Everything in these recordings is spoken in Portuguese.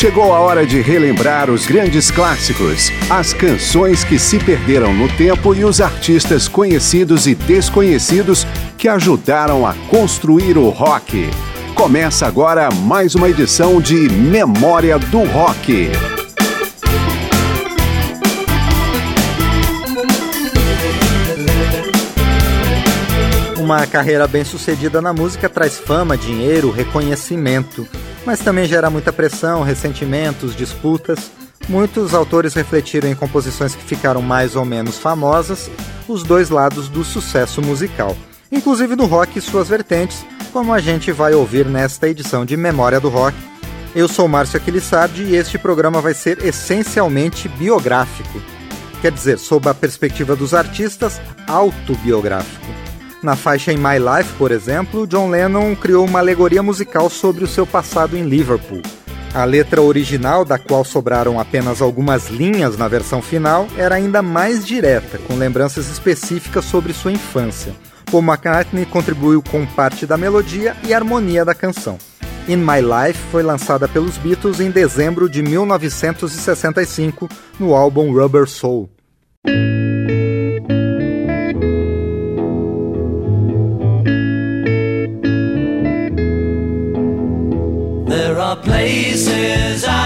Chegou a hora de relembrar os grandes clássicos, as canções que se perderam no tempo e os artistas conhecidos e desconhecidos que ajudaram a construir o rock. Começa agora mais uma edição de Memória do Rock. Uma carreira bem-sucedida na música traz fama, dinheiro, reconhecimento, mas também gera muita pressão, ressentimentos, disputas. Muitos autores refletiram em composições que ficaram mais ou menos famosas os dois lados do sucesso musical, inclusive no rock e suas vertentes, como a gente vai ouvir nesta edição de Memória do Rock. Eu sou Márcio Aquilissardi e este programa vai ser essencialmente biográfico, quer dizer, sob a perspectiva dos artistas, autobiográfico. Na faixa In My Life, por exemplo, John Lennon criou uma alegoria musical sobre o seu passado em Liverpool. A letra original, da qual sobraram apenas algumas linhas na versão final, era ainda mais direta, com lembranças específicas sobre sua infância. Paul McCartney contribuiu com parte da melodia e harmonia da canção. In My Life foi lançada pelos Beatles em dezembro de 1965 no álbum Rubber Soul. Places I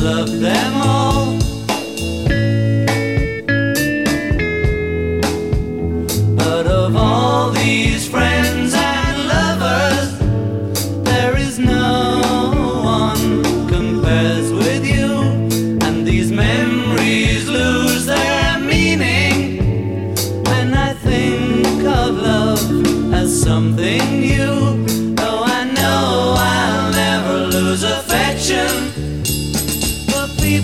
life, I've loved them all.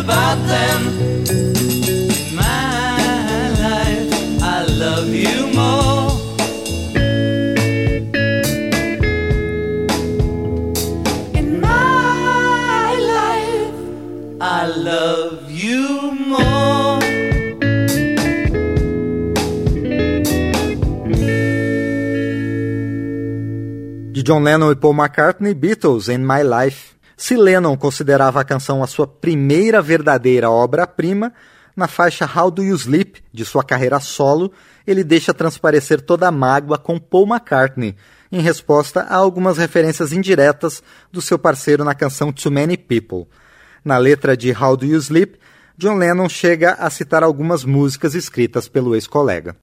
About them. In my life, I love you more. In my life, I love you more. De John Lennon e Paul McCartney, Beatles in My Life. Se Lennon considerava a canção a sua primeira verdadeira obra-prima, na faixa How Do You Sleep, de sua carreira solo, ele deixa transparecer toda a mágoa com Paul McCartney, em resposta a algumas referências indiretas do seu parceiro na canção Too Many People. Na letra de How Do You Sleep, John Lennon chega a citar algumas músicas escritas pelo ex-colega.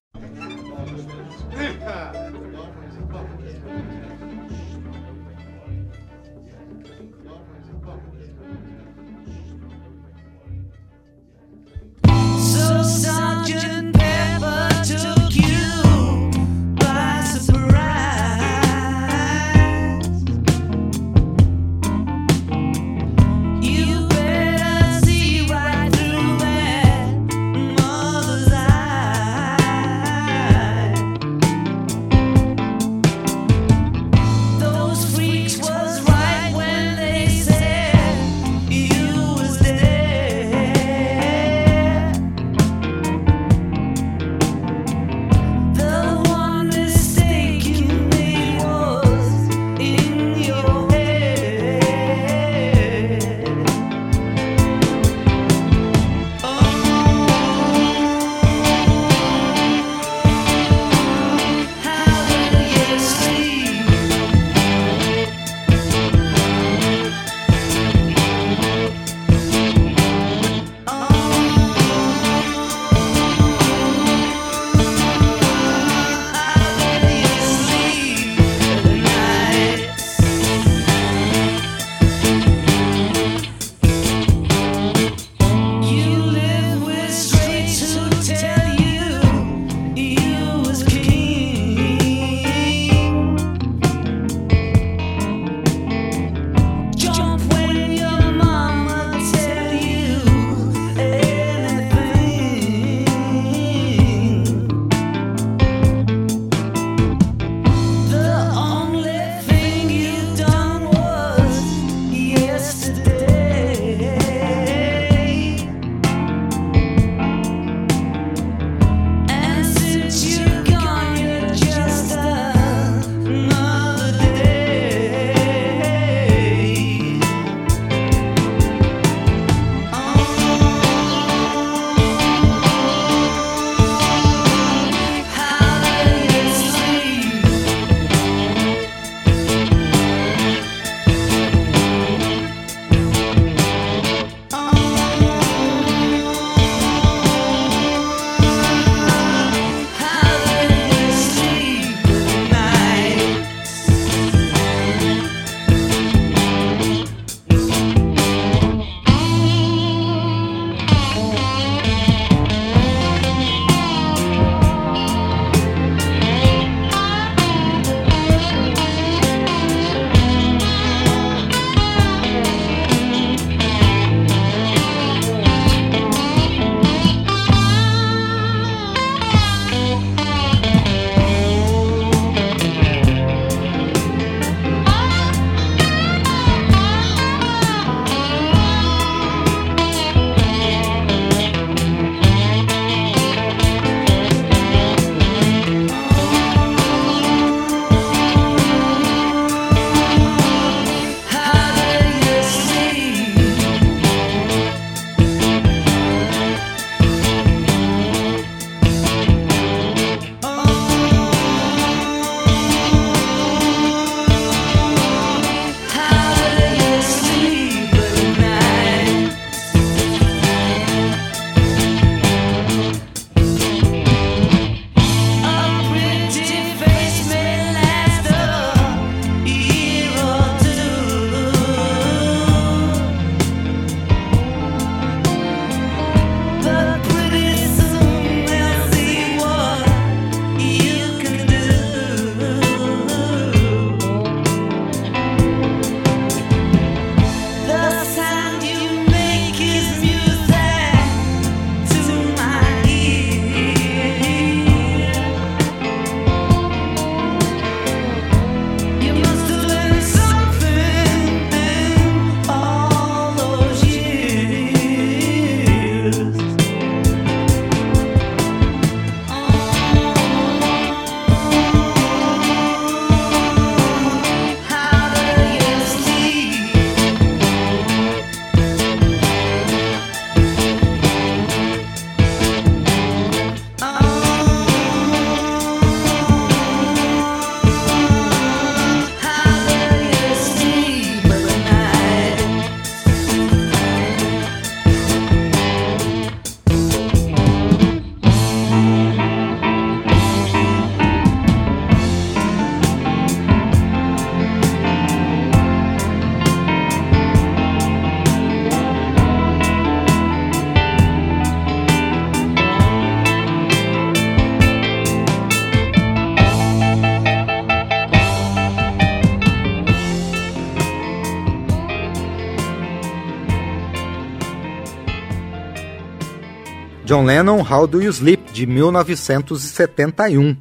John Lennon, How Do You Sleep, de 1971.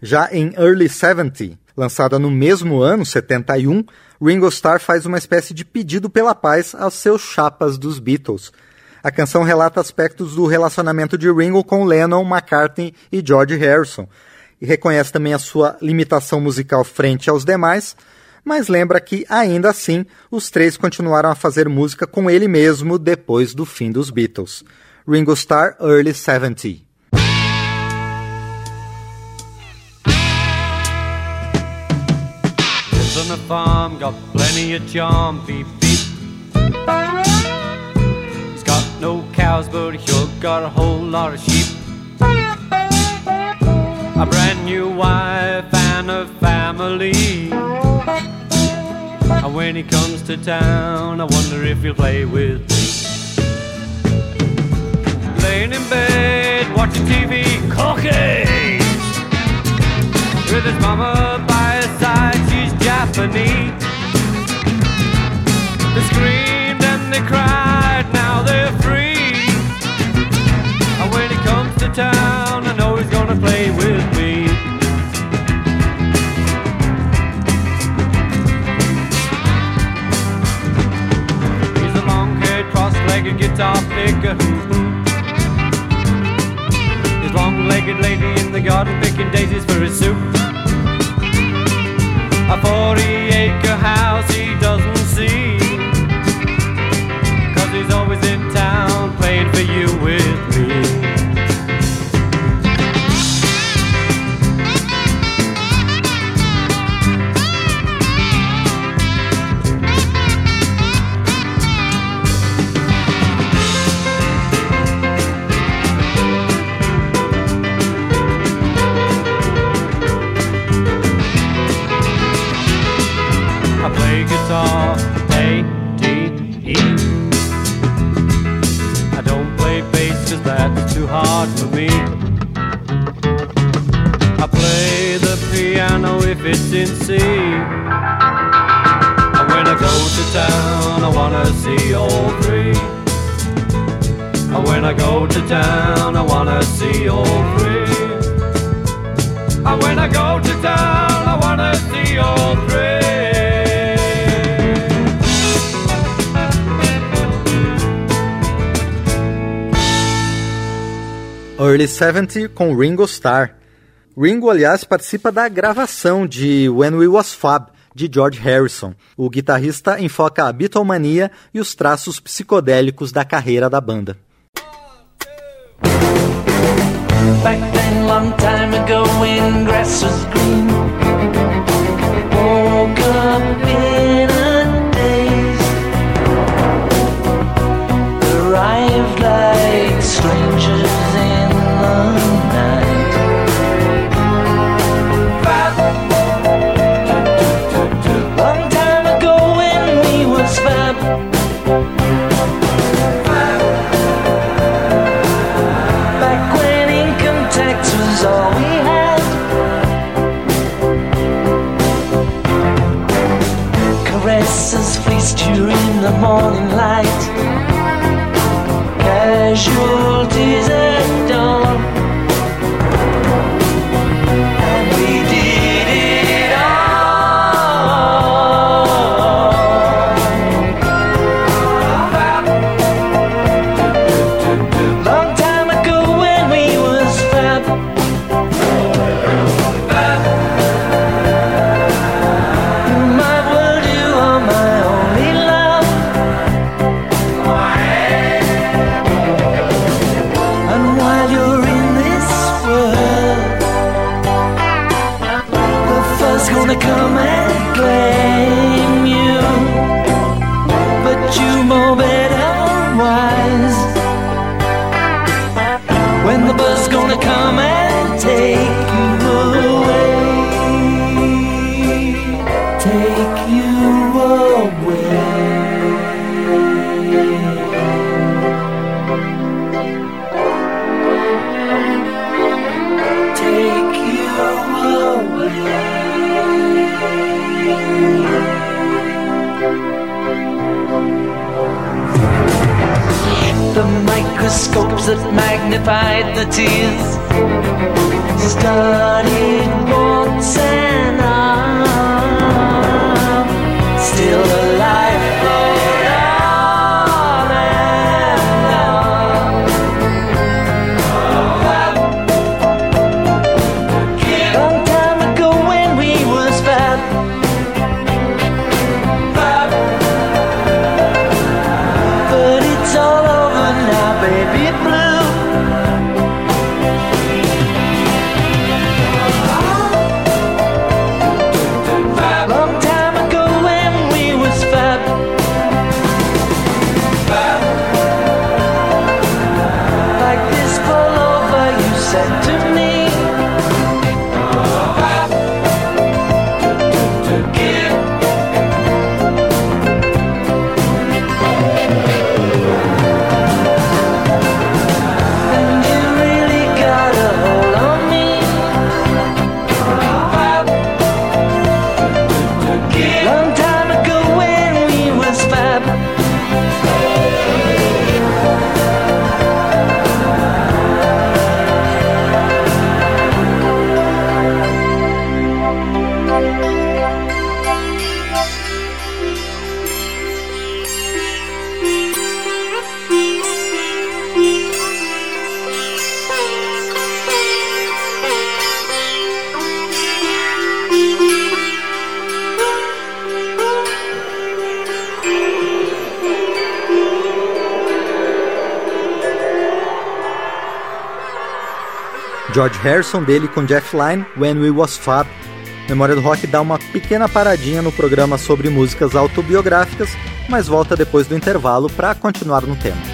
Já em Early 70, lançada no mesmo ano, 71, Ringo Starr faz uma espécie de pedido pela paz aos seus chapas dos Beatles. A canção relata aspectos do relacionamento de Ringo com Lennon, McCartney e George Harrison, e reconhece também a sua limitação musical frente aos demais, mas lembra que, ainda assim, os três continuaram a fazer música com ele mesmo depois do fim dos Beatles. Ringo Starr, Early 70. Lives on a farm, got plenty of charm, beep beep. He's got no cows, but he sure got a whole lot of sheep. A brand new wife and a family. And when he comes to town, I wonder if he'll play with me. Laying in bed, watching TV, cookies. With his mama by his side, she's Japanese. They screamed and they cried, now they're free. And when he comes to town, I know he's gonna play with me. He's a long-haired, cross-legged guitar picker. Long-legged lady in the garden picking daisies for his soup. A 40 acre house he doesn't see. Cause he's always in town playing for you I wanna see all three. And when I go to town, I wanna see all three. And when I go to town, I wanna see all three. Early 70 com Ringo Starr. Ringo, aliás, participa da gravação de When We Was Fab, de George Harrison. O guitarrista enfoca a Beatlemania e os traços psicodélicos da carreira da banda. Back then, long time ago, when grass was When the that magnified the tears. George Harrison dele com Jeff Lynne, When We Was Fab. Memória do Rock dá uma pequena paradinha no programa sobre músicas autobiográficas, mas volta depois do intervalo para continuar no tema.